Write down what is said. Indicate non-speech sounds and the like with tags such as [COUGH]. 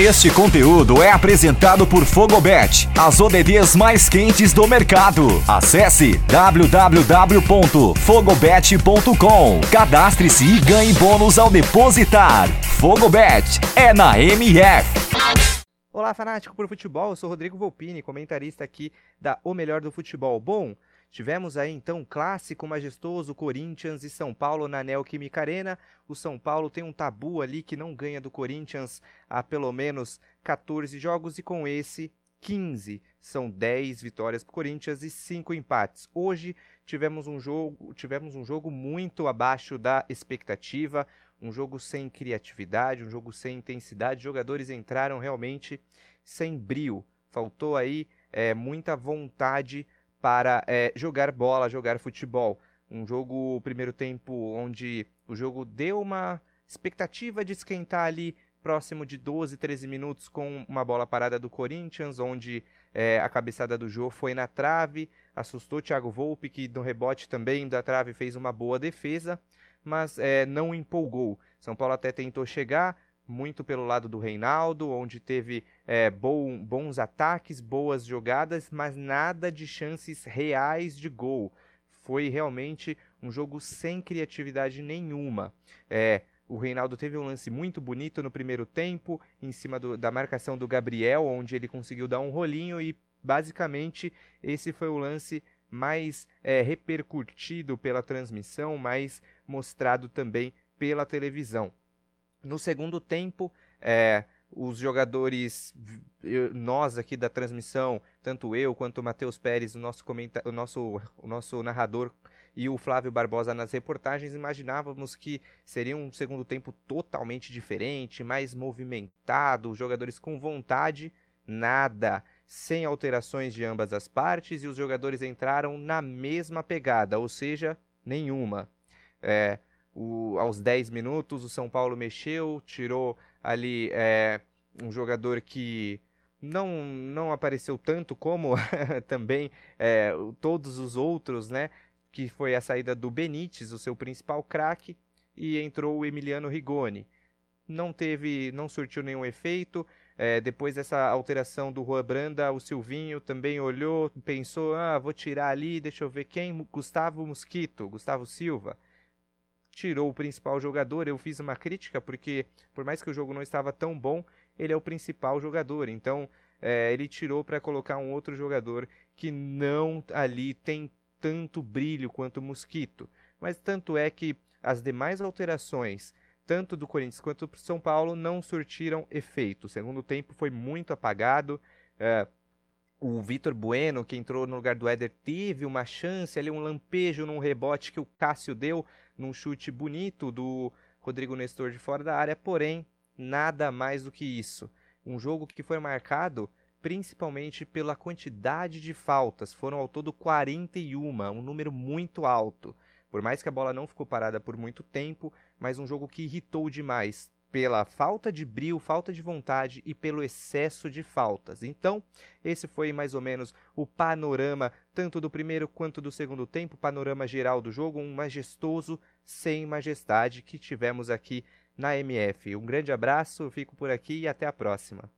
Este conteúdo é apresentado por Fogobet, as ODDs mais quentes do mercado. Acesse www.fogobet.com. Cadastre-se e ganhe bônus ao depositar. Fogobet é na MF. Olá, fanático por futebol. Eu sou Rodrigo Volpini, comentarista aqui da O Melhor do Futebol. Bom, Tivemos aí então um clássico majestoso Corinthians e São Paulo na Neoquímica Arena. O São Paulo tem um tabu ali que não ganha do Corinthians há pelo menos 14 jogos e com esse 15. São 10 vitórias para o Corinthians e 5 empates. Hoje tivemos um jogo, tivemos um jogo muito abaixo da expectativa, um jogo sem criatividade, um jogo sem intensidade. Jogadores entraram realmente sem brio. Faltou aí é, muita vontade para é, jogar bola, jogar futebol. Um jogo, primeiro tempo, onde o jogo deu uma expectativa de esquentar ali próximo de 12, 13 minutos com uma bola parada do Corinthians, onde é, a cabeçada do Jô foi na trave, assustou Thiago Volpe, que no rebote também da trave fez uma boa defesa, mas é, não empolgou. São Paulo até tentou chegar, muito pelo lado do Reinaldo, onde teve é, bom, bons ataques, boas jogadas, mas nada de chances reais de gol. Foi realmente um jogo sem criatividade nenhuma. É, o Reinaldo teve um lance muito bonito no primeiro tempo, em cima do, da marcação do Gabriel, onde ele conseguiu dar um rolinho e basicamente esse foi o lance mais é, repercutido pela transmissão, mais mostrado também pela televisão. No segundo tempo, é, os jogadores, nós aqui da transmissão, tanto eu quanto o Matheus Pérez, o nosso, comenta o, nosso, o nosso narrador e o Flávio Barbosa nas reportagens, imaginávamos que seria um segundo tempo totalmente diferente, mais movimentado, jogadores com vontade, nada, sem alterações de ambas as partes e os jogadores entraram na mesma pegada, ou seja, nenhuma. É, o, aos 10 minutos, o São Paulo mexeu, tirou ali é, um jogador que não, não apareceu tanto como [LAUGHS] também é, todos os outros, né? Que foi a saída do Benítez, o seu principal craque, e entrou o Emiliano Rigoni. Não teve, não surtiu nenhum efeito. É, depois dessa alteração do Juan Branda, o Silvinho também olhou, pensou: ah, vou tirar ali, deixa eu ver quem? Gustavo Mosquito, Gustavo Silva tirou o principal jogador. Eu fiz uma crítica porque, por mais que o jogo não estava tão bom, ele é o principal jogador. Então, é, ele tirou para colocar um outro jogador que não ali tem tanto brilho quanto o Mosquito. Mas tanto é que as demais alterações, tanto do Corinthians quanto do São Paulo, não surtiram efeito. O segundo tempo foi muito apagado. É, o Vitor Bueno, que entrou no lugar do Éder, teve uma chance ali, um lampejo num rebote que o Cássio deu, num chute bonito do Rodrigo Nestor de fora da área, porém, nada mais do que isso. Um jogo que foi marcado principalmente pela quantidade de faltas, foram ao todo 41, um número muito alto. Por mais que a bola não ficou parada por muito tempo, mas um jogo que irritou demais pela falta de brilho, falta de vontade e pelo excesso de faltas. Então, esse foi mais ou menos o panorama, tanto do primeiro quanto do segundo tempo, panorama geral do jogo, um majestoso sem majestade que tivemos aqui na MF. Um grande abraço, fico por aqui e até a próxima.